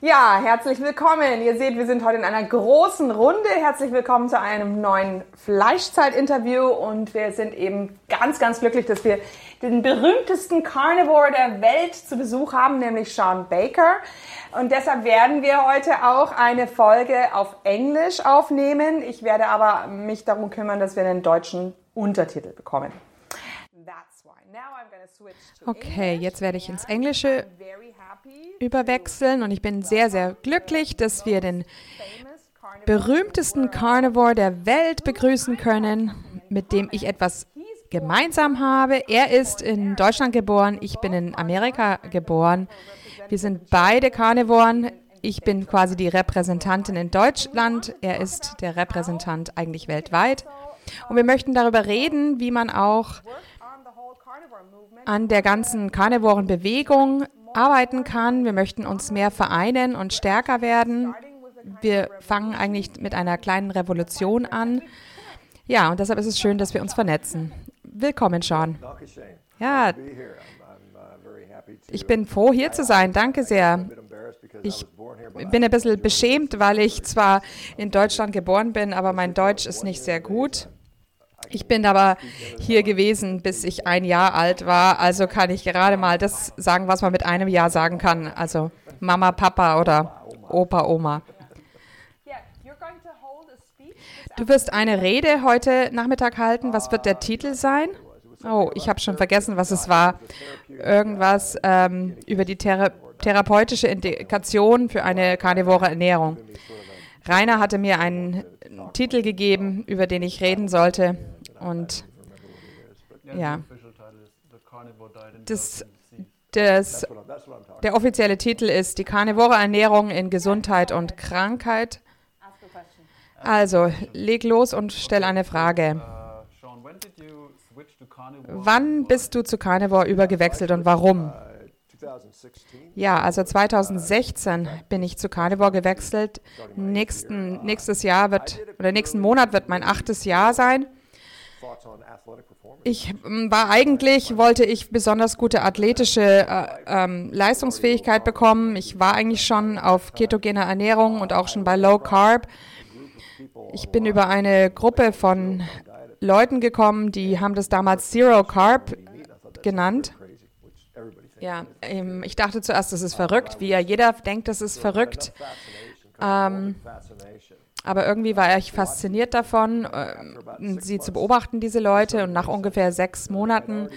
Ja, herzlich willkommen. Ihr seht, wir sind heute in einer großen Runde. Herzlich willkommen zu einem neuen Fleischzeit-Interview und wir sind eben ganz, ganz glücklich, dass wir den berühmtesten Carnivore der Welt zu Besuch haben, nämlich Sean Baker. Und deshalb werden wir heute auch eine Folge auf Englisch aufnehmen. Ich werde aber mich darum kümmern, dass wir einen deutschen Untertitel bekommen. Okay, jetzt werde ich ins Englische überwechseln und ich bin sehr, sehr glücklich, dass wir den berühmtesten Carnivore der Welt begrüßen können, mit dem ich etwas gemeinsam habe. Er ist in Deutschland geboren, ich bin in Amerika geboren. Wir sind beide Carnivoren. Ich bin quasi die Repräsentantin in Deutschland, er ist der Repräsentant eigentlich weltweit. Und wir möchten darüber reden, wie man auch an der ganzen Carnivoren-Bewegung arbeiten kann. Wir möchten uns mehr vereinen und stärker werden. Wir fangen eigentlich mit einer kleinen Revolution an. Ja, und deshalb ist es schön, dass wir uns vernetzen. Willkommen, Sean. Ja, ich bin froh, hier zu sein. Danke sehr. Ich bin ein bisschen beschämt, weil ich zwar in Deutschland geboren bin, aber mein Deutsch ist nicht sehr gut. Ich bin aber hier gewesen, bis ich ein Jahr alt war. Also kann ich gerade mal das sagen, was man mit einem Jahr sagen kann. Also Mama, Papa oder Opa, Oma. Du wirst eine Rede heute Nachmittag halten. Was wird der Titel sein? Oh, ich habe schon vergessen, was es war. Irgendwas ähm, über die Thera therapeutische Indikation für eine karnivore Ernährung. Rainer hatte mir einen Titel gegeben, über den ich reden sollte. Und ja, das, das, der offizielle Titel ist die karnivore Ernährung in Gesundheit und Krankheit. Also, leg los und stell eine Frage. Wann bist du zu Carnivore übergewechselt und warum? Ja, also 2016 bin ich zu Carnivore gewechselt. Nächsten, nächstes Jahr wird, oder nächsten Monat wird mein achtes Jahr sein. Ich ähm, war eigentlich, wollte ich besonders gute athletische äh, ähm, Leistungsfähigkeit bekommen. Ich war eigentlich schon auf ketogener Ernährung und auch schon bei Low Carb. Ich bin über eine Gruppe von Leuten gekommen, die haben das damals Zero Carb genannt. Ja, ähm, ich dachte zuerst, das ist verrückt, wie ja jeder denkt, das ist verrückt. Ähm, aber irgendwie war ich fasziniert davon, äh, sie zu beobachten, diese Leute. Und nach ungefähr sechs Monaten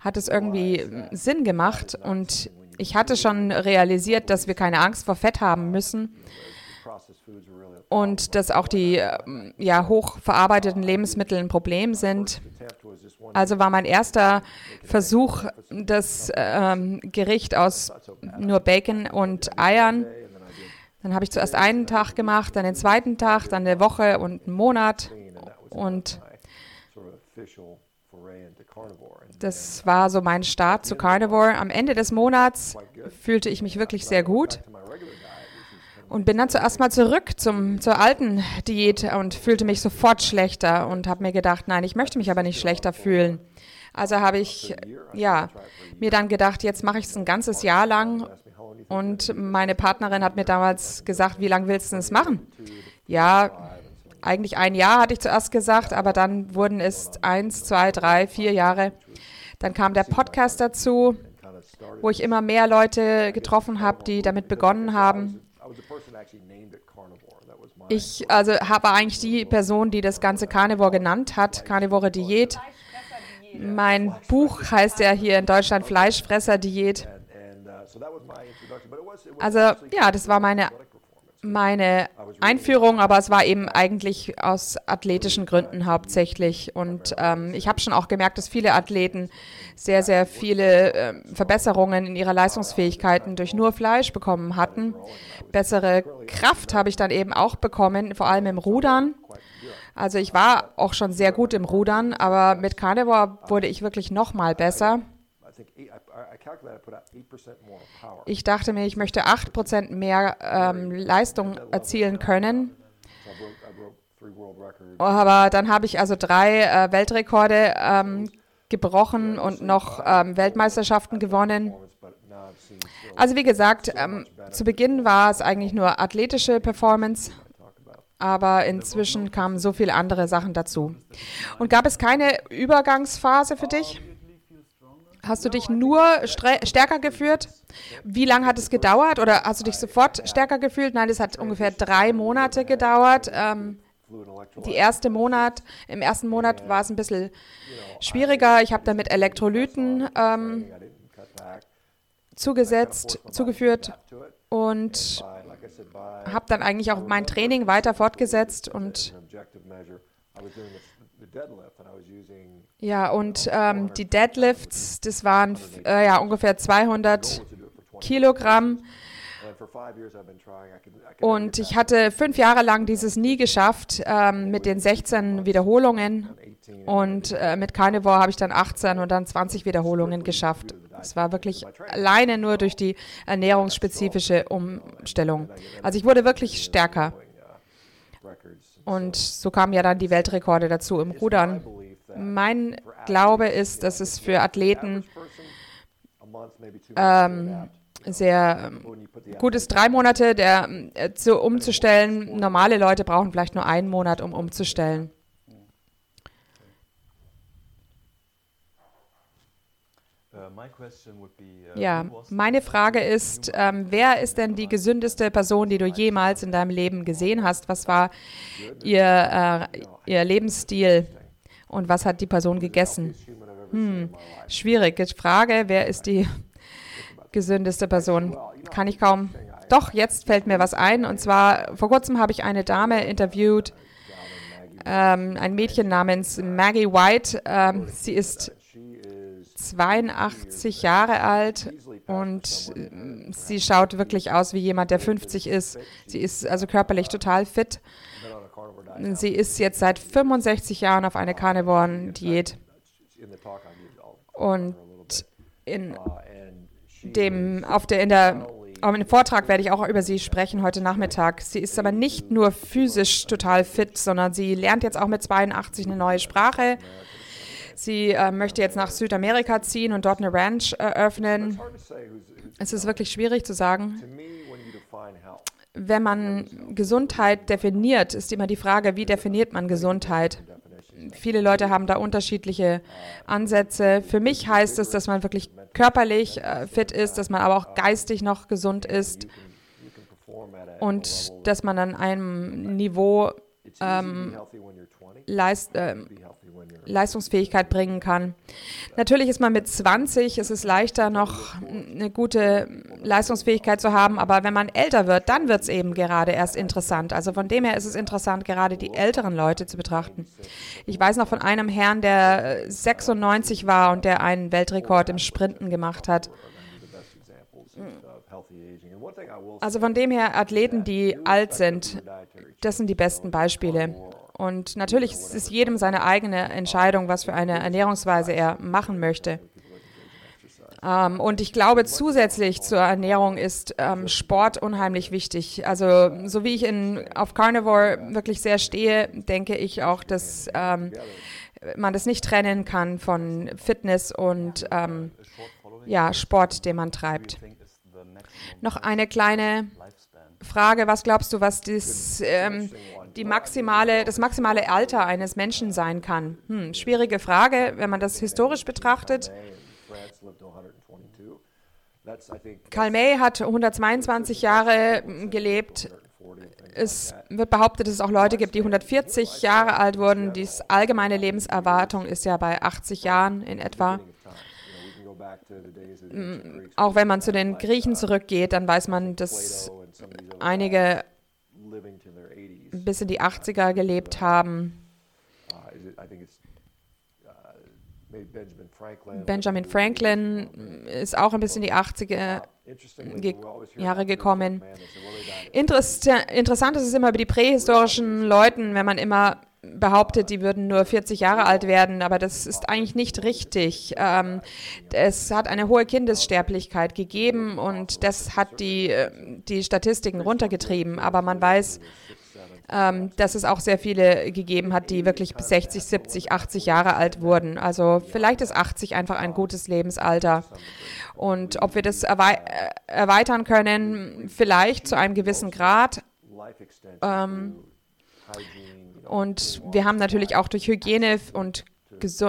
hat es irgendwie Sinn gemacht. Und ich hatte schon realisiert, dass wir keine Angst vor Fett haben müssen und dass auch die ähm, ja, hochverarbeiteten Lebensmittel ein Problem sind. Also war mein erster Versuch, das ähm, Gericht aus nur Bacon und Eiern. Dann habe ich zuerst einen Tag gemacht, dann den zweiten Tag, dann eine Woche und einen Monat. Und das war so mein Start zu Carnivore. Am Ende des Monats fühlte ich mich wirklich sehr gut und bin dann zuerst mal zurück zum, zur alten Diät und fühlte mich sofort schlechter und habe mir gedacht, nein, ich möchte mich aber nicht schlechter fühlen. Also habe ich ja mir dann gedacht, jetzt mache ich es ein ganzes Jahr lang und meine Partnerin hat mir damals gesagt, wie lange willst du es machen? Ja, eigentlich ein Jahr hatte ich zuerst gesagt, aber dann wurden es eins, zwei, drei, vier Jahre. Dann kam der Podcast dazu, wo ich immer mehr Leute getroffen habe, die damit begonnen haben. Ich also habe eigentlich die Person, die das ganze Carnivore genannt hat, Carnivore Diät. Mein Buch heißt ja hier in Deutschland Fleischfresser Diät. Also ja, das war meine meine Einführung, aber es war eben eigentlich aus athletischen Gründen hauptsächlich. Und ähm, ich habe schon auch gemerkt, dass viele Athleten sehr, sehr viele äh, Verbesserungen in ihrer Leistungsfähigkeiten durch nur Fleisch bekommen hatten. Bessere Kraft habe ich dann eben auch bekommen, vor allem im Rudern. Also ich war auch schon sehr gut im Rudern, aber mit Carnivore wurde ich wirklich noch mal besser. Ich dachte mir, ich möchte 8% mehr ähm, Leistung erzielen können. Aber dann habe ich also drei äh, Weltrekorde ähm, gebrochen und noch ähm, Weltmeisterschaften gewonnen. Also wie gesagt, ähm, zu Beginn war es eigentlich nur athletische Performance, aber inzwischen kamen so viele andere Sachen dazu. Und gab es keine Übergangsphase für dich? Hast du dich nur stärker gefühlt? Wie lange hat es gedauert? Oder hast du dich sofort stärker gefühlt? Nein, es hat ungefähr drei Monate gedauert. Ähm, die erste Monat, Im ersten Monat war es ein bisschen schwieriger. Ich habe dann mit Elektrolyten ähm, zugesetzt, zugeführt und habe dann eigentlich auch mein Training weiter fortgesetzt und ja, und ähm, die Deadlifts, das waren äh, ja ungefähr 200 Kilogramm. Und ich hatte fünf Jahre lang dieses nie geschafft ähm, mit den 16 Wiederholungen. Und äh, mit Carnivore habe ich dann 18 und dann 20 Wiederholungen geschafft. Es war wirklich alleine nur durch die ernährungsspezifische Umstellung. Also ich wurde wirklich stärker. Und so kamen ja dann die Weltrekorde dazu im Rudern. Mein Glaube ist, dass es für Athleten ähm, sehr ähm, gut ist, drei Monate der, äh, zu, umzustellen. Normale Leute brauchen vielleicht nur einen Monat, um umzustellen. Ja, meine Frage ist, ähm, wer ist denn die gesündeste Person, die du jemals in deinem Leben gesehen hast? Was war ihr, äh, ihr Lebensstil und was hat die Person gegessen? Hm, schwierige Frage. Wer ist die gesündeste Person? Kann ich kaum. Doch, jetzt fällt mir was ein. Und zwar, vor kurzem habe ich eine Dame interviewt, ähm, ein Mädchen namens Maggie White. Ähm, sie ist 82 Jahre alt und äh, sie schaut wirklich aus wie jemand, der 50 ist. Sie ist also körperlich total fit. Sie ist jetzt seit 65 Jahren auf einer Carnivoren-Diät. Und in dem, auf der, in der im Vortrag werde ich auch über sie sprechen heute Nachmittag. Sie ist aber nicht nur physisch total fit, sondern sie lernt jetzt auch mit 82 eine neue Sprache. Sie äh, möchte jetzt nach Südamerika ziehen und dort eine Ranch eröffnen. Es ist wirklich schwierig zu sagen. Wenn man Gesundheit definiert, ist immer die Frage, wie definiert man Gesundheit? Viele Leute haben da unterschiedliche Ansätze. Für mich heißt es, dass man wirklich körperlich äh, fit ist, dass man aber auch geistig noch gesund ist und dass man an einem Niveau ähm, leist, äh, Leistungsfähigkeit bringen kann. Natürlich ist man mit 20, es ist leichter noch eine gute Leistungsfähigkeit zu haben, aber wenn man älter wird, dann wird es eben gerade erst interessant. Also von dem her ist es interessant, gerade die älteren Leute zu betrachten. Ich weiß noch von einem Herrn, der 96 war und der einen Weltrekord im Sprinten gemacht hat. Also von dem her, Athleten, die alt sind, das sind die besten Beispiele. Und natürlich ist es jedem seine eigene Entscheidung, was für eine Ernährungsweise er machen möchte. Ähm, und ich glaube, zusätzlich zur Ernährung ist ähm, Sport unheimlich wichtig. Also, so wie ich in, auf Carnivore wirklich sehr stehe, denke ich auch, dass ähm, man das nicht trennen kann von Fitness und ja, Sport, den man treibt. Noch eine kleine Frage, was glaubst du, was das, ähm, die maximale, das maximale Alter eines Menschen sein kann? Hm, schwierige Frage, wenn man das historisch betrachtet. Karl May hat 122 Jahre gelebt. Es wird behauptet, dass es auch Leute gibt, die 140 Jahre alt wurden. Die allgemeine Lebenserwartung ist ja bei 80 Jahren in etwa. Hm, auch wenn man zu den Griechen zurückgeht, dann weiß man, dass einige bis in die 80er gelebt haben. Benjamin Franklin ist auch ein bisschen in die 80er ge Jahre gekommen. Interess interessant ist es immer über die prähistorischen Leuten, wenn man immer behauptet, die würden nur 40 Jahre alt werden, aber das ist eigentlich nicht richtig. Ähm, es hat eine hohe Kindessterblichkeit gegeben und das hat die, äh, die Statistiken runtergetrieben. Aber man weiß, ähm, dass es auch sehr viele gegeben hat, die wirklich bis 60, 70, 80 Jahre alt wurden. Also vielleicht ist 80 einfach ein gutes Lebensalter. Und ob wir das äh, erweitern können, vielleicht zu einem gewissen Grad. Ähm, und wir haben natürlich auch durch Hygiene und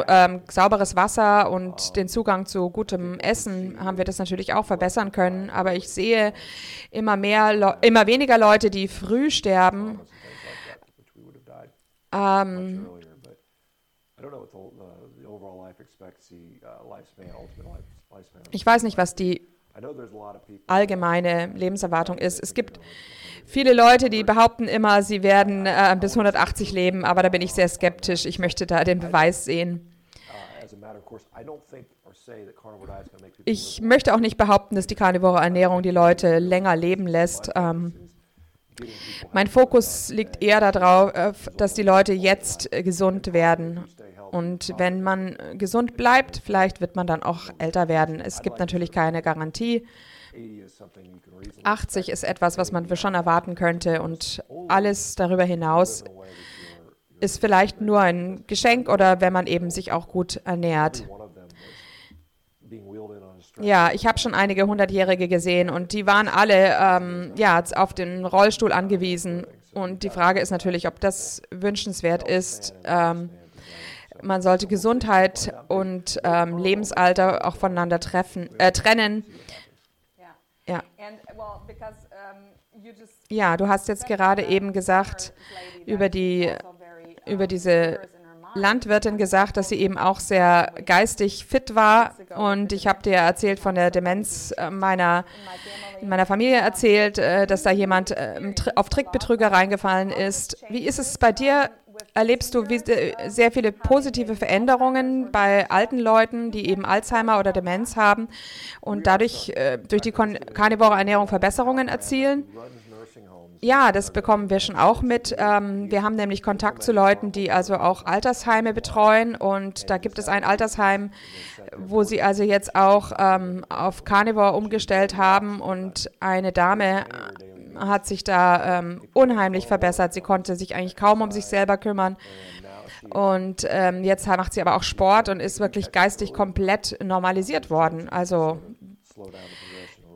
ähm, sauberes Wasser und den Zugang zu gutem Essen haben wir das natürlich auch verbessern können. Aber ich sehe immer mehr, Le immer weniger Leute, die früh sterben. Ähm, ich weiß nicht, was die allgemeine Lebenserwartung ist. Es gibt viele Leute, die behaupten immer, sie werden äh, bis 180 leben, aber da bin ich sehr skeptisch. Ich möchte da den Beweis sehen. Ich möchte auch nicht behaupten, dass die karnivore Ernährung die Leute länger leben lässt. Ähm, mein Fokus liegt eher darauf, dass die Leute jetzt gesund werden und wenn man gesund bleibt, vielleicht wird man dann auch älter werden. Es gibt natürlich keine Garantie. 80 ist etwas, was man schon erwarten könnte und alles darüber hinaus ist vielleicht nur ein Geschenk oder wenn man eben sich auch gut ernährt. Ja, ich habe schon einige Hundertjährige gesehen und die waren alle ähm, ja, auf den Rollstuhl angewiesen. Und die Frage ist natürlich, ob das wünschenswert ist. Ähm, man sollte Gesundheit und ähm, Lebensalter auch voneinander treffen, äh, trennen. Ja. ja, du hast jetzt gerade eben gesagt über die über diese Landwirtin gesagt, dass sie eben auch sehr geistig fit war. Und ich habe dir erzählt von der Demenz äh, meiner, in meiner Familie erzählt, äh, dass da jemand äh, auf Trickbetrüger reingefallen ist. Wie ist es bei dir? Erlebst du sehr viele positive Veränderungen bei alten Leuten, die eben Alzheimer oder Demenz haben und dadurch durch die karnivore Ernährung Verbesserungen erzielen? Ja, das bekommen wir schon auch mit. Ähm, wir haben nämlich Kontakt zu Leuten, die also auch Altersheime betreuen. Und da gibt es ein Altersheim, wo sie also jetzt auch ähm, auf Carnivore umgestellt haben. Und eine Dame hat sich da ähm, unheimlich verbessert. Sie konnte sich eigentlich kaum um sich selber kümmern. Und ähm, jetzt macht sie aber auch Sport und ist wirklich geistig komplett normalisiert worden. Also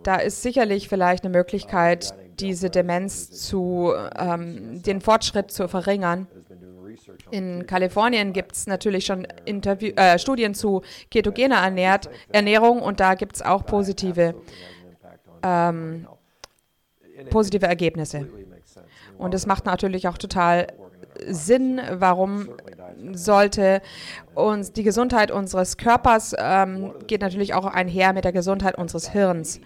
da ist sicherlich vielleicht eine Möglichkeit, diese Demenz zu, ähm, den Fortschritt zu verringern. In Kalifornien gibt es natürlich schon Interview, äh, Studien zu ketogener Ernährt, Ernährung und da gibt es auch positive, ähm, positive Ergebnisse. Und es macht natürlich auch total Sinn, warum sollte uns die Gesundheit unseres Körpers ähm, geht natürlich auch einher mit der Gesundheit unseres Hirns.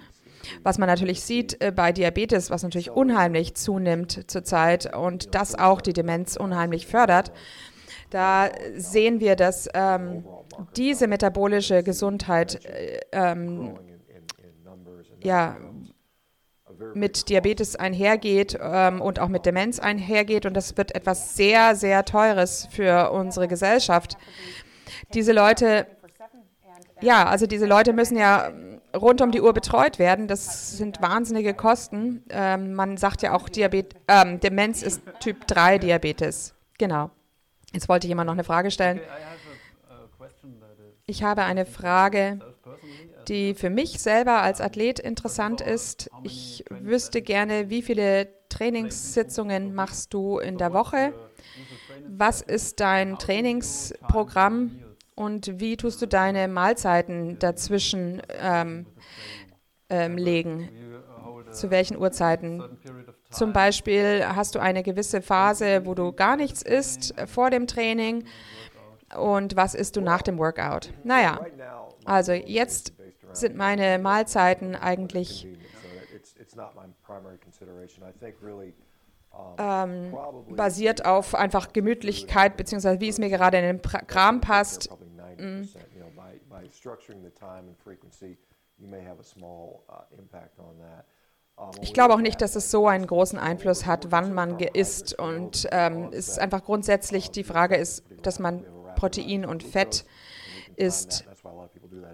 Was man natürlich sieht äh, bei Diabetes, was natürlich unheimlich zunimmt zurzeit und das auch die Demenz unheimlich fördert, da sehen wir, dass ähm, diese metabolische Gesundheit äh, ähm, ja, mit Diabetes einhergeht ähm, und auch mit Demenz einhergeht. Und das wird etwas sehr, sehr Teures für unsere Gesellschaft. Diese Leute, ja, also diese Leute müssen ja rund um die Uhr betreut werden. Das sind wahnsinnige Kosten. Ähm, man sagt ja auch, Diabet ähm, Demenz ist Typ 3 Diabetes. Genau. Jetzt wollte jemand noch eine Frage stellen. Ich habe eine Frage, die für mich selber als Athlet interessant ist. Ich wüsste gerne, wie viele Trainingssitzungen machst du in der Woche? Was ist dein Trainingsprogramm? Und wie tust du deine Mahlzeiten dazwischen ähm, ähm, legen? Zu welchen Uhrzeiten? Zum Beispiel hast du eine gewisse Phase, wo du gar nichts isst vor dem Training und was isst du nach dem Workout? Naja, also jetzt sind meine Mahlzeiten eigentlich ähm, basiert auf einfach Gemütlichkeit, beziehungsweise wie es mir gerade in den Kram passt. Mm. Ich glaube auch nicht, dass es so einen großen Einfluss hat, wann man isst. Und ähm, es ist einfach grundsätzlich die Frage ist, dass man Protein und Fett isst.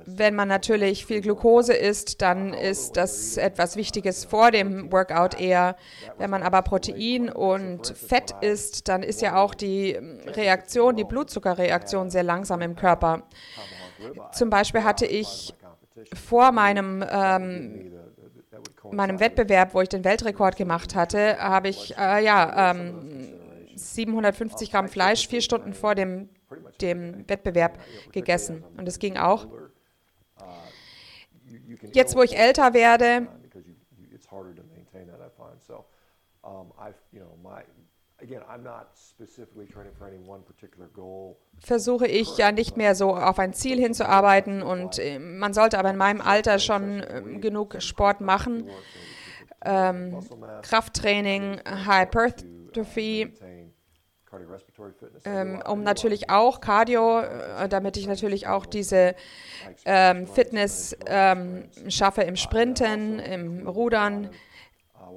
Wenn man natürlich viel Glucose isst, dann ist das etwas Wichtiges vor dem Workout eher. Wenn man aber Protein und Fett isst, dann ist ja auch die Reaktion, die Blutzuckerreaktion sehr langsam im Körper. Zum Beispiel hatte ich vor meinem, ähm, meinem Wettbewerb, wo ich den Weltrekord gemacht hatte, habe ich äh, ja, ähm, 750 Gramm Fleisch vier Stunden vor dem, dem Wettbewerb gegessen. Und es ging auch. Jetzt, wo ich älter werde, versuche ich ja nicht mehr so auf ein Ziel hinzuarbeiten und äh, man sollte aber in meinem Alter schon äh, genug Sport machen. Ähm, Krafttraining, Hypertrophy, ähm, um natürlich auch Cardio, äh, damit ich natürlich auch diese ähm, Fitness ähm, schaffe im Sprinten, im Rudern.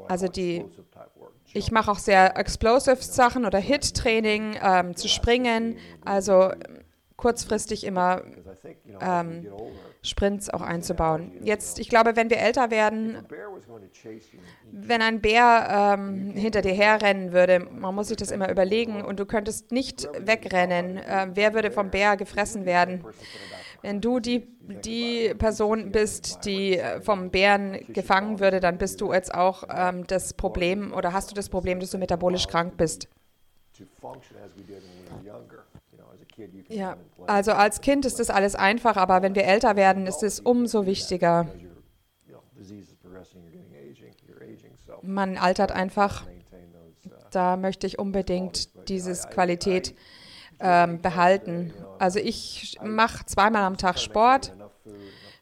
Also die, ich mache auch sehr explosive Sachen oder Hit-Training, ähm, zu springen, also kurzfristig immer ähm, Sprints auch einzubauen. Jetzt, ich glaube, wenn wir älter werden, wenn ein Bär ähm, hinter dir herrennen würde, man muss sich das immer überlegen und du könntest nicht wegrennen, äh, wer würde vom Bär gefressen werden? Wenn du die, die Person bist, die äh, vom Bären gefangen würde, dann bist du jetzt auch ähm, das Problem oder hast du das Problem, dass du metabolisch krank bist. Ja, also als Kind ist das alles einfach, aber wenn wir älter werden, ist es umso wichtiger. Man altert einfach. Da möchte ich unbedingt diese Qualität ähm, behalten. Also ich mache zweimal am Tag Sport,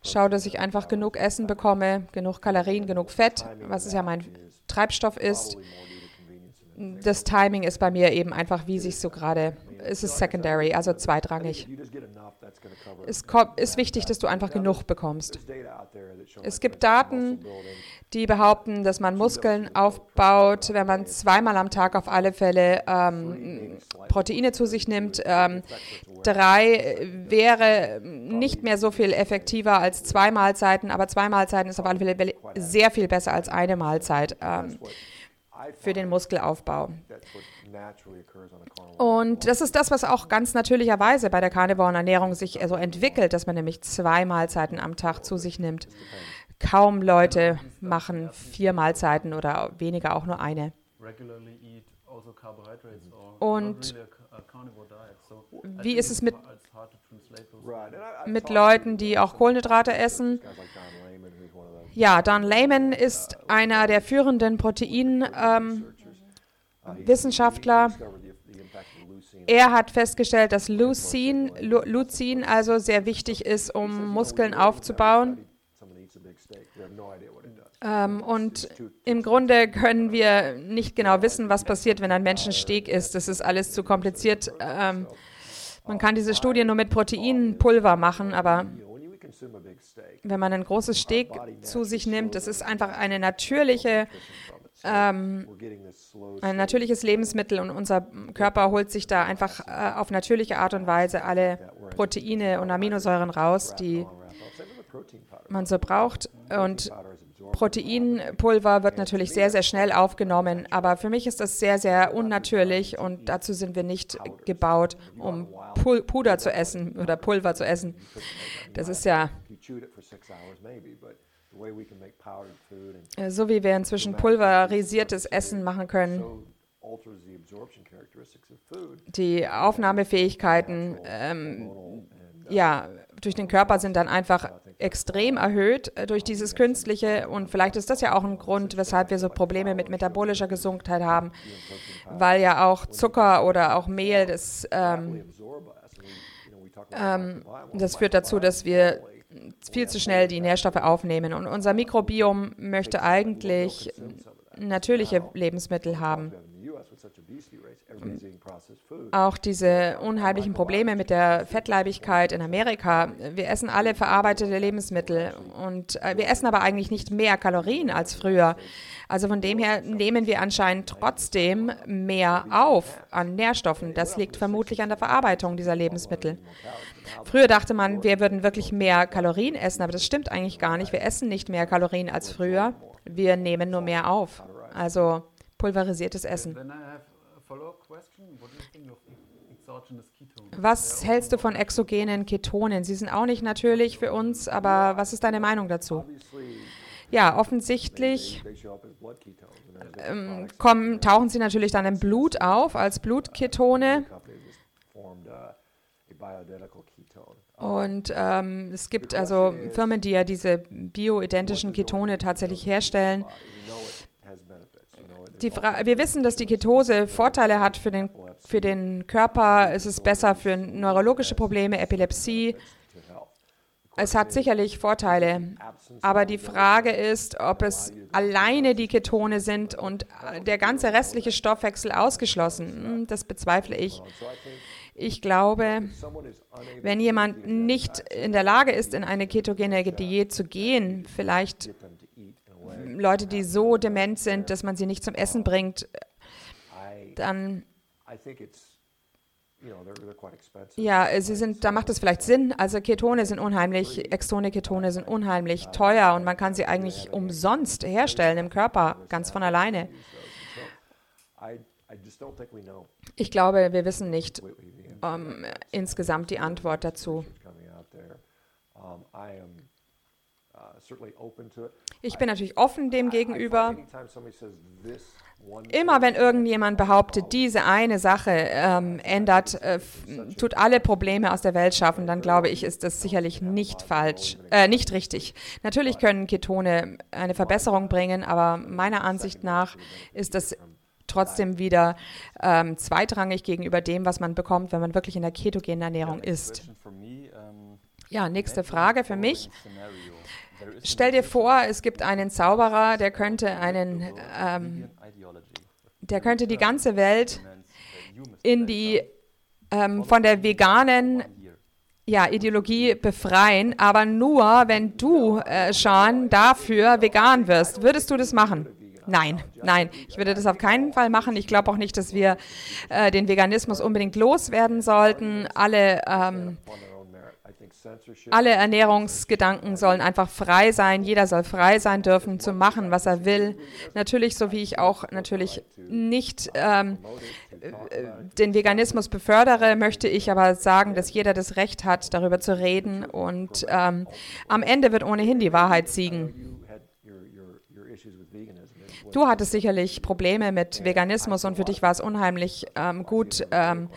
schaue, dass ich einfach genug Essen bekomme, genug Kalorien, genug Fett, was es ja mein Treibstoff ist. Das Timing ist bei mir eben einfach, wie sich so gerade es ist secondary, also zweitrangig. Es ist wichtig, dass du einfach genug bekommst. Es gibt Daten, die behaupten, dass man Muskeln aufbaut, wenn man zweimal am Tag auf alle Fälle ähm, Proteine zu sich nimmt. Ähm, drei wäre nicht mehr so viel effektiver als zwei Mahlzeiten, aber zwei Mahlzeiten ist auf alle Fälle sehr viel besser als eine Mahlzeit ähm, für den Muskelaufbau. Und das ist das, was auch ganz natürlicherweise bei der Carnivoren-Ernährung sich so entwickelt, dass man nämlich zwei Mahlzeiten am Tag zu sich nimmt. Kaum Leute machen vier Mahlzeiten oder weniger auch nur eine. Also Und wie ist es mit, mit Leuten, die auch Kohlenhydrate essen? Ja, Don Lehman ist einer der führenden Protein- ähm. Er hat festgestellt, dass Leucin, Leucin also sehr wichtig ist, um Muskeln aufzubauen. Ähm, und im Grunde können wir nicht genau wissen, was passiert, wenn ein Mensch Steak isst. Das ist alles zu kompliziert. Ähm, man kann diese Studie nur mit Proteinpulver machen, aber wenn man ein großes Steak zu sich nimmt, das ist einfach eine natürliche ähm, ein natürliches Lebensmittel und unser Körper holt sich da einfach äh, auf natürliche Art und Weise alle Proteine und Aminosäuren raus, die man so braucht. Und Proteinpulver wird natürlich sehr, sehr schnell aufgenommen, aber für mich ist das sehr, sehr unnatürlich und dazu sind wir nicht gebaut, um Puder zu essen oder Pulver zu essen. Das ist ja so wie wir inzwischen pulverisiertes Essen machen können. Die Aufnahmefähigkeiten ähm, ja, durch den Körper sind dann einfach extrem erhöht äh, durch dieses Künstliche. Und vielleicht ist das ja auch ein Grund, weshalb wir so Probleme mit metabolischer Gesundheit haben, weil ja auch Zucker oder auch Mehl, das, ähm, ähm, das führt dazu, dass wir viel zu schnell die Nährstoffe aufnehmen. Und unser Mikrobiom möchte eigentlich natürliche Lebensmittel haben. Auch diese unheimlichen Probleme mit der Fettleibigkeit in Amerika. Wir essen alle verarbeitete Lebensmittel und äh, wir essen aber eigentlich nicht mehr Kalorien als früher. Also von dem her nehmen wir anscheinend trotzdem mehr auf an Nährstoffen. Das liegt vermutlich an der Verarbeitung dieser Lebensmittel. Früher dachte man, wir würden wirklich mehr Kalorien essen, aber das stimmt eigentlich gar nicht. Wir essen nicht mehr Kalorien als früher. Wir nehmen nur mehr auf. Also pulverisiertes Essen. Was hältst du von exogenen Ketonen? Sie sind auch nicht natürlich für uns, aber was ist deine Meinung dazu? Ja, offensichtlich ähm, kommen, tauchen sie natürlich dann im Blut auf als Blutketone. Und ähm, es gibt also Firmen, die ja diese bioidentischen Ketone tatsächlich herstellen. Wir wissen, dass die Ketose Vorteile hat für den, für den Körper. Es ist besser für neurologische Probleme, Epilepsie. Es hat sicherlich Vorteile, aber die Frage ist, ob es alleine die Ketone sind und der ganze restliche Stoffwechsel ausgeschlossen. Hm, das bezweifle ich. Ich glaube, wenn jemand nicht in der Lage ist, in eine ketogene Diät zu gehen, vielleicht Leute, die so dement sind, dass man sie nicht zum Essen bringt, dann ja, sie sind, da macht es vielleicht Sinn. Also Ketone sind unheimlich, extone Ketone sind unheimlich teuer und man kann sie eigentlich umsonst herstellen im Körper, ganz von alleine. Ich glaube, wir wissen nicht um, ähm, insgesamt die Antwort dazu. Ich bin natürlich offen dem gegenüber. Immer wenn irgendjemand behauptet, diese eine Sache ähm, ändert, äh, tut alle Probleme aus der Welt schaffen, dann glaube ich, ist das sicherlich nicht falsch, äh, nicht richtig. Natürlich können Ketone eine Verbesserung bringen, aber meiner Ansicht nach ist das trotzdem wieder ähm, zweitrangig gegenüber dem, was man bekommt, wenn man wirklich in der ketogenen Ernährung ist. Ja, nächste Frage für mich. Stell dir vor, es gibt einen Zauberer, der könnte einen ähm, der könnte die ganze Welt in die ähm, von der veganen ja, Ideologie befreien, aber nur, wenn du, äh, Sean, dafür vegan wirst. Würdest du das machen? Nein, nein, ich würde das auf keinen Fall machen. Ich glaube auch nicht, dass wir äh, den Veganismus unbedingt loswerden sollten. Alle ähm, alle Ernährungsgedanken sollen einfach frei sein. Jeder soll frei sein dürfen, zu machen, was er will. Natürlich, so wie ich auch natürlich nicht ähm, den Veganismus befördere, möchte ich aber sagen, dass jeder das Recht hat, darüber zu reden. Und ähm, am Ende wird ohnehin die Wahrheit siegen. Du hattest sicherlich Probleme mit Veganismus und für dich war es unheimlich ähm, gut, ähm,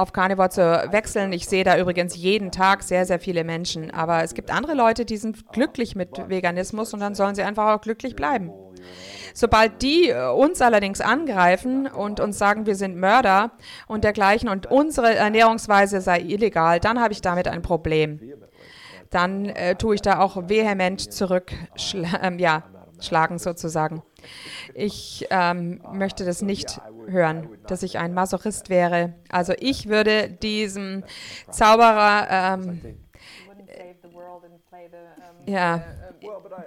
auf Carnivore zu wechseln. Ich sehe da übrigens jeden Tag sehr, sehr viele Menschen. Aber es gibt andere Leute, die sind glücklich mit Veganismus und dann sollen sie einfach auch glücklich bleiben. Sobald die äh, uns allerdings angreifen und uns sagen, wir sind Mörder und dergleichen und unsere Ernährungsweise sei illegal, dann habe ich damit ein Problem. Dann äh, tue ich da auch vehement zurückschlagen, äh, ja, schlagen sozusagen. Ich ähm, möchte das nicht hören, dass ich ein Masochist wäre. Also ich würde diesem Zauberer ähm, ja,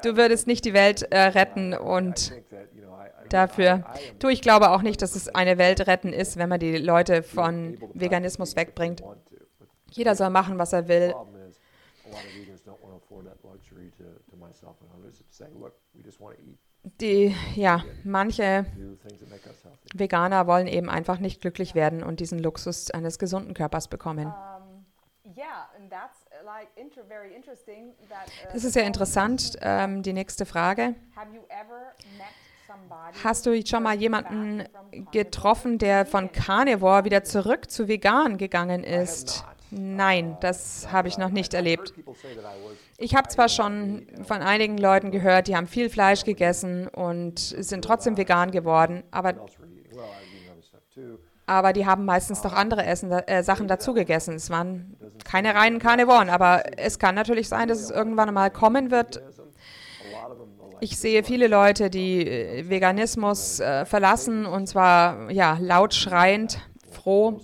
du würdest nicht die Welt äh, retten und dafür. Du, ich glaube auch nicht, dass es eine Welt retten ist, wenn man die Leute von Veganismus wegbringt. Jeder soll machen, was er will. Die, ja, manche Veganer wollen eben einfach nicht glücklich werden und diesen Luxus eines gesunden Körpers bekommen. Uh, das ist ja interessant. Ähm, die nächste Frage. Hast du schon mal jemanden getroffen, der von Carnivore wieder zurück zu vegan gegangen ist? Nein, das habe ich noch nicht erlebt. Ich habe zwar schon von einigen Leuten gehört, die haben viel Fleisch gegessen und sind trotzdem vegan geworden, aber, aber die haben meistens doch andere Essen, äh, Sachen dazu gegessen. Es waren keine reinen Karnivoren, aber es kann natürlich sein, dass es irgendwann mal kommen wird. Ich sehe viele Leute, die äh, Veganismus äh, verlassen und zwar ja laut schreiend, froh.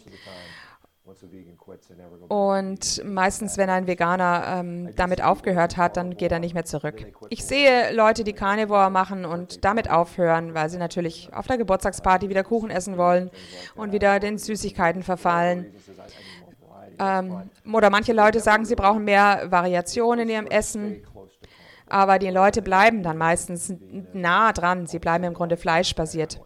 Und meistens, wenn ein Veganer ähm, damit aufgehört hat, dann geht er nicht mehr zurück. Ich sehe Leute, die Carnivore machen und damit aufhören, weil sie natürlich auf der Geburtstagsparty wieder Kuchen essen wollen und wieder den Süßigkeiten verfallen. Ähm, oder manche Leute sagen, sie brauchen mehr Variation in ihrem Essen. Aber die Leute bleiben dann meistens nah dran. Sie bleiben im Grunde fleischbasiert.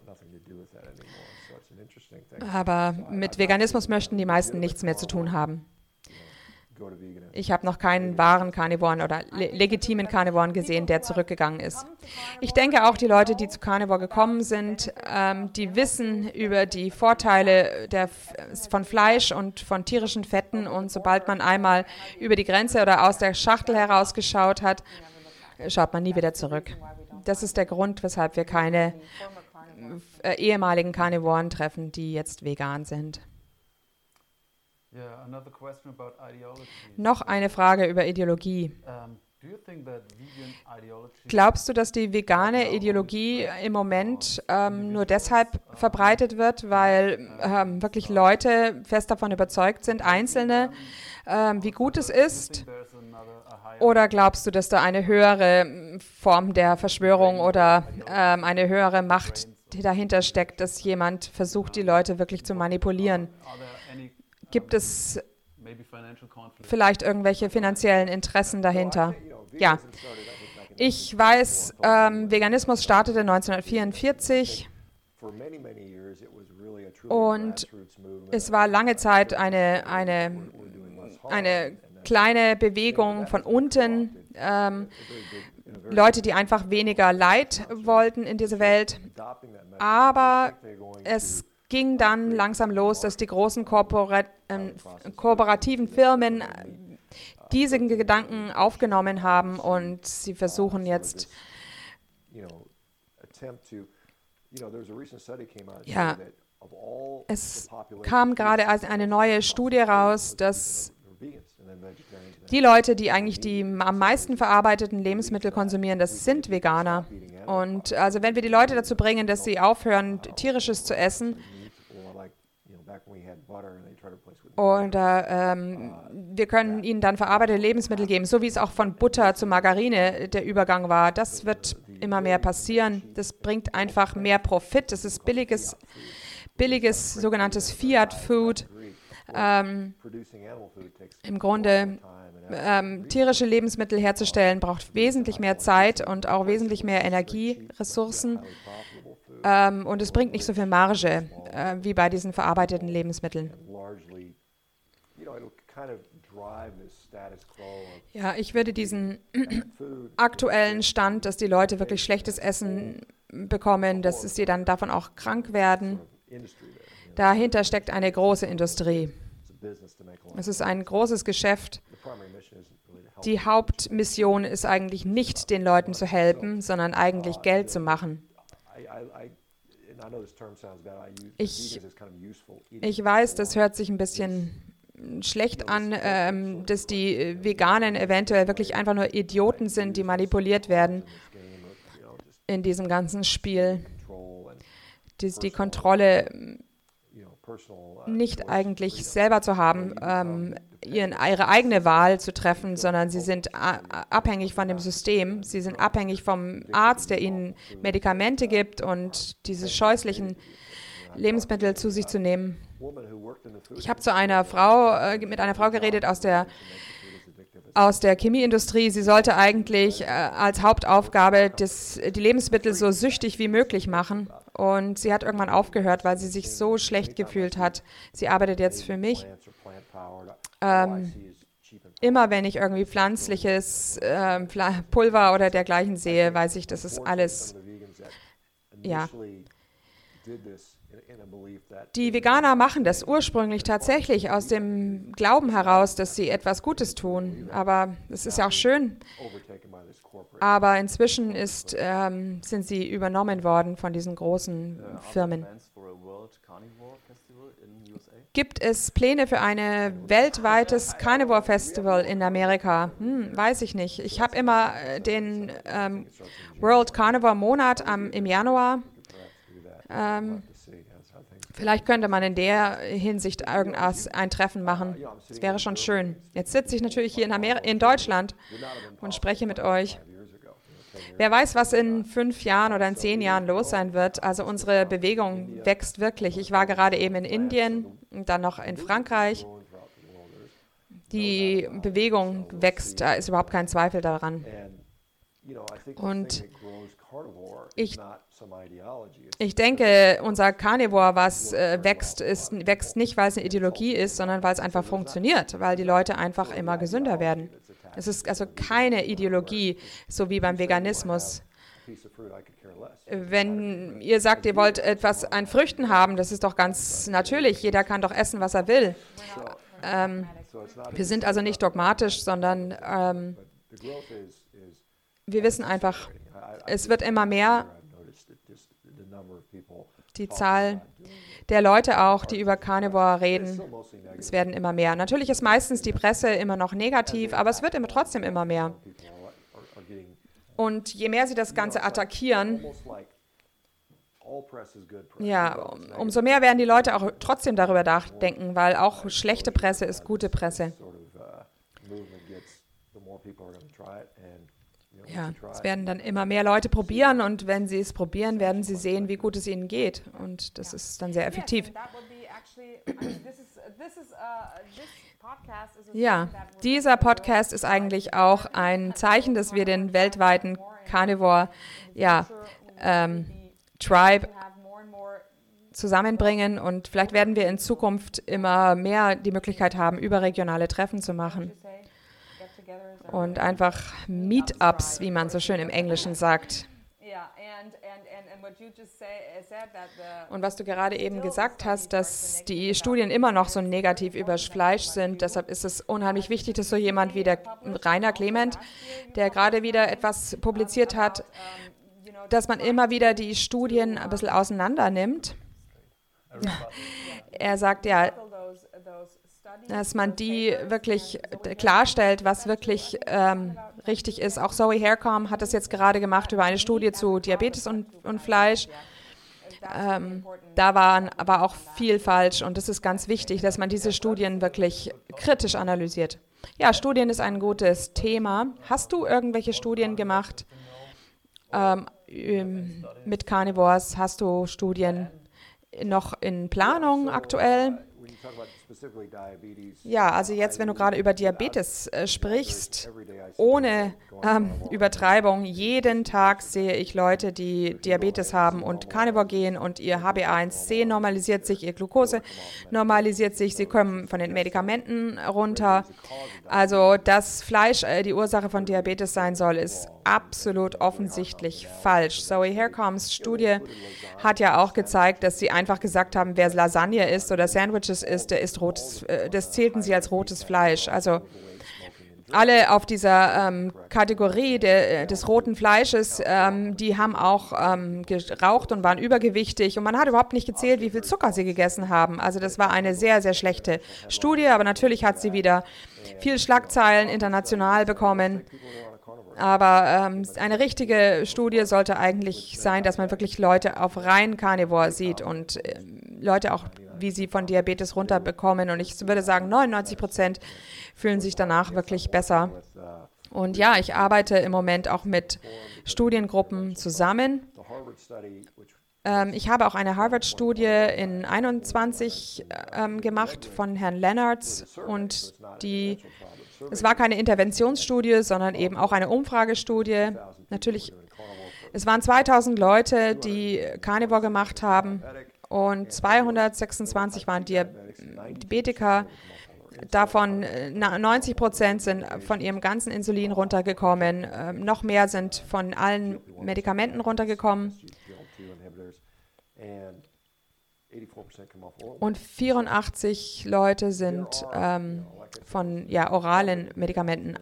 Aber mit Veganismus möchten die meisten nichts mehr zu tun haben. Ich habe noch keinen wahren Carnivoren oder le legitimen Carnivoren gesehen, der zurückgegangen ist. Ich denke auch, die Leute, die zu Carnivore gekommen sind, ähm, die wissen über die Vorteile der, von Fleisch und von tierischen Fetten. Und sobald man einmal über die Grenze oder aus der Schachtel herausgeschaut hat, schaut man nie wieder zurück. Das ist der Grund, weshalb wir keine äh, ehemaligen Carnivoren treffen, die jetzt vegan sind. Noch eine Frage über Ideologie. Glaubst du, dass die vegane Ideologie im Moment ähm, nur deshalb verbreitet wird, weil ähm, wirklich Leute fest davon überzeugt sind, Einzelne, ähm, wie gut es ist? Oder glaubst du, dass da eine höhere Form der Verschwörung oder ähm, eine höhere Macht dahinter steckt, dass jemand versucht, die Leute wirklich zu manipulieren? Gibt es vielleicht irgendwelche finanziellen Interessen dahinter? Ja. Ich weiß, ähm, Veganismus startete 1944 und es war lange Zeit eine, eine, eine kleine Bewegung von unten. Ähm, Leute, die einfach weniger Leid wollten in dieser Welt. Aber es ging dann langsam los, dass die großen Korporat äh, kooperativen Firmen diese Gedanken aufgenommen haben und sie versuchen jetzt ja, es kam gerade eine neue Studie raus, dass die Leute, die eigentlich die am meisten verarbeiteten Lebensmittel konsumieren, das sind Veganer. Und also wenn wir die Leute dazu bringen, dass sie aufhören, tierisches zu essen, oder ähm, wir können ihnen dann verarbeitete Lebensmittel geben, so wie es auch von Butter zu Margarine der Übergang war. Das wird immer mehr passieren. Das bringt einfach mehr Profit. Das ist billiges, billiges sogenanntes Fiat-Food. Ähm, Im Grunde ähm, tierische Lebensmittel herzustellen braucht wesentlich mehr Zeit und auch wesentlich mehr Energieressourcen. Ähm, und es bringt nicht so viel Marge äh, wie bei diesen verarbeiteten Lebensmitteln. Ja, ich würde diesen aktuellen Stand, dass die Leute wirklich schlechtes Essen bekommen, dass sie dann davon auch krank werden, dahinter steckt eine große Industrie. Es ist ein großes Geschäft. Die Hauptmission ist eigentlich nicht, den Leuten zu helfen, sondern eigentlich Geld zu machen. Ich, ich weiß, das hört sich ein bisschen schlecht an, ähm, dass die Veganen eventuell wirklich einfach nur Idioten sind, die manipuliert werden in diesem ganzen Spiel. Die, die Kontrolle nicht eigentlich selber zu haben, ähm, ihren, ihre eigene Wahl zu treffen, sondern sie sind abhängig von dem System. Sie sind abhängig vom Arzt, der ihnen Medikamente gibt und diese scheußlichen Lebensmittel zu sich zu nehmen. Ich habe zu einer Frau, äh, mit einer Frau geredet aus der aus der Chemieindustrie. Sie sollte eigentlich äh, als Hauptaufgabe das, die Lebensmittel so süchtig wie möglich machen. Und sie hat irgendwann aufgehört, weil sie sich so schlecht gefühlt hat. Sie arbeitet jetzt für mich. Ähm, immer wenn ich irgendwie pflanzliches äh, Pulver oder dergleichen sehe, weiß ich, das ist alles, ja, Die Veganer machen das ursprünglich tatsächlich aus dem Glauben heraus, dass sie etwas Gutes tun. Aber es ist ja auch schön. Aber inzwischen ist, ähm, sind sie übernommen worden von diesen großen Firmen. Gibt es Pläne für ein weltweites Carnivore Festival in Amerika? Hm, weiß ich nicht. Ich habe immer äh, den ähm, World Carnivore Monat am, im Januar. Ähm, vielleicht könnte man in der Hinsicht irgendwas ein Treffen machen. Das wäre schon schön. Jetzt sitze ich natürlich hier in, Amer in Deutschland und spreche mit euch. Wer weiß, was in fünf Jahren oder in zehn Jahren los sein wird. Also unsere Bewegung wächst wirklich. Ich war gerade eben in Indien und dann noch in Frankreich. Die Bewegung wächst, da ist überhaupt kein Zweifel daran. Und ich, ich denke, unser Carnivore, was äh, wächst, ist, wächst nicht, weil es eine Ideologie ist, sondern weil es einfach funktioniert, weil die Leute einfach immer gesünder werden. Es ist also keine Ideologie, so wie beim Veganismus. Wenn ihr sagt, ihr wollt etwas an Früchten haben, das ist doch ganz natürlich. Jeder kann doch essen, was er will. Ähm, wir sind also nicht dogmatisch, sondern ähm, wir wissen einfach, es wird immer mehr. Die Zahl der Leute auch, die über Carnivore reden, es werden immer mehr. Natürlich ist meistens die Presse immer noch negativ, aber es wird immer, trotzdem immer mehr. Und je mehr sie das Ganze attackieren, ja, umso mehr werden die Leute auch trotzdem darüber nachdenken, weil auch schlechte Presse ist gute Presse. Ja, es werden dann immer mehr Leute probieren und wenn sie es probieren, werden sie sehen, wie gut es ihnen geht. Und das ist dann sehr effektiv. Ja, dieser Podcast ist eigentlich auch ein Zeichen, dass wir den weltweiten Carnivore ja, ähm, Tribe zusammenbringen und vielleicht werden wir in Zukunft immer mehr die Möglichkeit haben, überregionale Treffen zu machen und einfach Meetups, wie man so schön im Englischen sagt. Und was du gerade eben gesagt hast, dass die Studien immer noch so negativ über Fleisch sind, deshalb ist es unheimlich wichtig, dass so jemand wie der Rainer Clement, der gerade wieder etwas publiziert hat, dass man immer wieder die Studien ein bisschen auseinander nimmt. Er sagt ja, dass man die wirklich klarstellt, was wirklich ähm, richtig ist. Auch Zoe Haircom hat das jetzt gerade gemacht über eine Studie zu Diabetes und, und Fleisch. Ähm, da war aber auch viel falsch und es ist ganz wichtig, dass man diese Studien wirklich kritisch analysiert. Ja, Studien ist ein gutes Thema. Hast du irgendwelche Studien gemacht ähm, mit Carnivores? Hast du Studien noch in Planung aktuell? Ja, also jetzt, wenn du gerade über Diabetes äh, sprichst, ohne ähm, Übertreibung, jeden Tag sehe ich Leute, die Diabetes haben und Carnivore gehen und ihr HbA1c normalisiert sich, ihr Glucose normalisiert sich, sie kommen von den Medikamenten runter. Also, dass Fleisch äh, die Ursache von Diabetes sein soll, ist absolut offensichtlich falsch. Zoe Haircoms Studie hat ja auch gezeigt, dass sie einfach gesagt haben, wer Lasagne isst oder Sandwiches isst, der isst rotes, äh, das zählten sie als rotes Fleisch. Also alle auf dieser ähm, Kategorie der, äh, des roten Fleisches, ähm, die haben auch ähm, geraucht und waren übergewichtig und man hat überhaupt nicht gezählt, wie viel Zucker sie gegessen haben. Also das war eine sehr, sehr schlechte Studie, aber natürlich hat sie wieder viel Schlagzeilen international bekommen. Aber ähm, eine richtige Studie sollte eigentlich sein, dass man wirklich Leute auf rein Carnivore sieht und äh, Leute auch, wie sie von Diabetes runterbekommen. Und ich würde sagen, 99 Prozent fühlen sich danach wirklich besser. Und ja, ich arbeite im Moment auch mit Studiengruppen zusammen. Ähm, ich habe auch eine Harvard-Studie in 21 ähm, gemacht von Herrn Lennartz und die es war keine Interventionsstudie, sondern eben auch eine Umfragestudie. Natürlich, es waren 2000 Leute, die Carnivore gemacht haben und 226 waren Diabetiker. Davon 90 äh, Prozent sind von ihrem ganzen Insulin runtergekommen. Ähm, noch mehr sind von allen Medikamenten runtergekommen. und 84 Leute sind ähm, von ja, oralen Medikamenten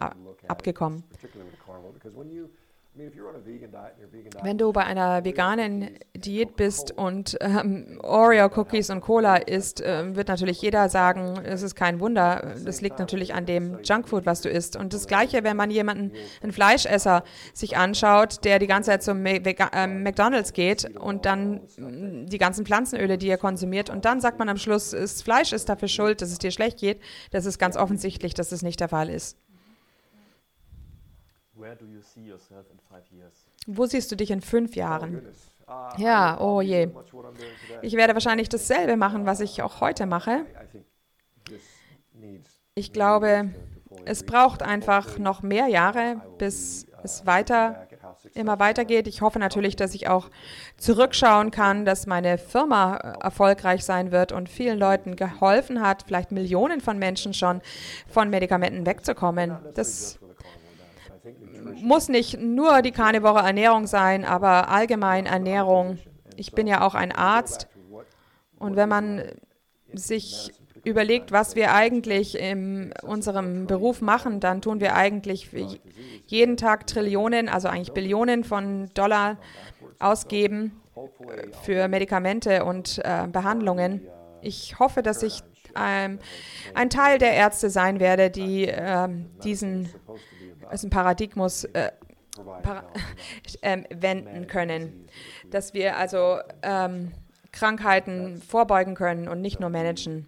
abgekommen. Wenn du bei einer veganen Diät bist und ähm, Oreo-Cookies und Cola isst, äh, wird natürlich jeder sagen, es ist kein Wunder. Das liegt natürlich an dem Junkfood, was du isst. Und das Gleiche, wenn man jemanden, einen Fleischesser, sich anschaut, der die ganze Zeit zum äh, McDonalds geht und dann mm, die ganzen Pflanzenöle, die er konsumiert, und dann sagt man am Schluss, das Fleisch ist dafür schuld, dass es dir schlecht geht. Das ist ganz offensichtlich, dass das nicht der Fall ist. Wo siehst du dich in fünf Jahren? Uh, ja, oh je. Ich werde wahrscheinlich dasselbe machen, was ich auch heute mache. Ich glaube, es braucht einfach noch mehr Jahre, bis uh, es weiter, immer weitergeht. Ich hoffe natürlich, dass ich auch zurückschauen kann, dass meine Firma äh, erfolgreich sein wird und vielen Leuten geholfen hat, vielleicht Millionen von Menschen schon von Medikamenten wegzukommen. Das muss nicht nur die karnivore Ernährung sein, aber allgemein Ernährung. Ich bin ja auch ein Arzt. Und wenn man sich überlegt, was wir eigentlich in unserem Beruf machen, dann tun wir eigentlich jeden Tag Trillionen, also eigentlich Billionen von Dollar ausgeben für Medikamente und äh, Behandlungen. Ich hoffe, dass ich ähm, ein Teil der Ärzte sein werde, die äh, diesen ist ein Paradigmus äh, para äh, wenden können, dass wir also ähm, Krankheiten vorbeugen können und nicht nur managen.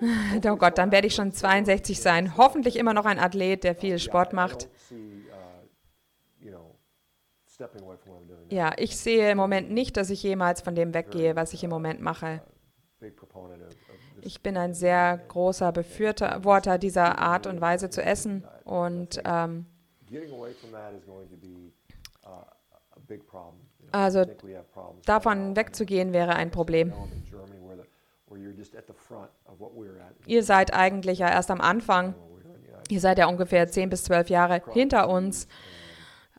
Oh Gott, dann werde ich schon 62 sein. Hoffentlich immer noch ein Athlet, der viel Sport macht. Ja, ich sehe im Moment nicht, dass ich jemals von dem weggehe, was ich im Moment mache. Ich bin ein sehr großer Befürworter dieser Art und Weise zu essen und ähm, also davon wegzugehen wäre ein Problem. Ihr seid eigentlich ja erst am Anfang. Ihr seid ja ungefähr 10 bis 12 Jahre hinter uns.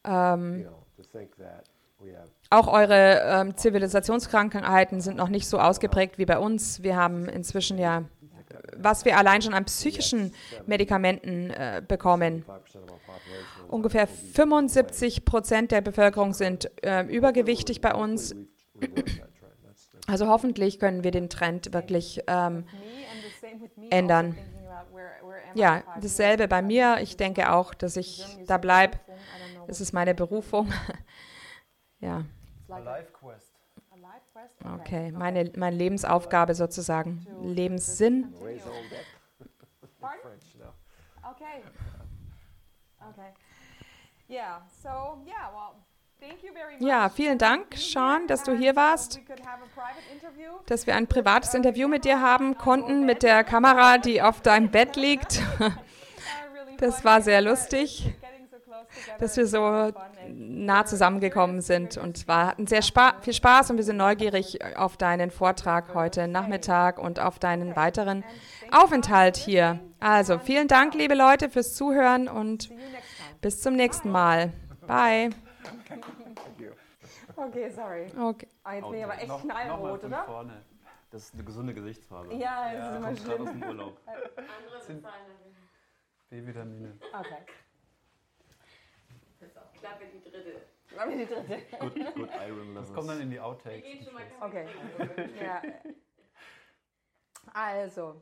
Ähm, auch eure ähm, Zivilisationskrankheiten sind noch nicht so ausgeprägt wie bei uns. Wir haben inzwischen ja, was wir allein schon an psychischen Medikamenten äh, bekommen. Ungefähr 75 Prozent der Bevölkerung sind äh, übergewichtig bei uns. Also hoffentlich können wir den Trend wirklich ähm, ändern. Ja, dasselbe bei mir. Ich denke auch, dass ich da bleibe. Das ist meine Berufung. ja. Okay, meine, meine Lebensaufgabe sozusagen, Lebenssinn. Okay. Okay. Yeah, so yeah, well. Ja, vielen Dank, Sean, dass du hier warst, dass wir ein privates Interview mit dir haben konnten, mit der Kamera, die auf deinem Bett liegt. Das war sehr lustig dass wir so nah zusammengekommen sind. Und war, hatten sehr spa viel Spaß und wir sind neugierig auf deinen Vortrag heute Nachmittag und auf deinen weiteren Aufenthalt hier. Also vielen Dank, liebe Leute, fürs Zuhören und bis zum nächsten Mal. Bye. Okay, sorry. Okay. Oh, jetzt bin ich aber echt noch, knallrot, oder? Vorne. Das ist eine gesunde Gesichtsfarbe. Ja, das ja, ist immer schlimm. aus dem Urlaub. B-Vitamine. Okay. Klappe die dritte. Klappe die dritte. Gut, gut, Iron Das kommt dann in die Outtakes. Okay. ja. Also,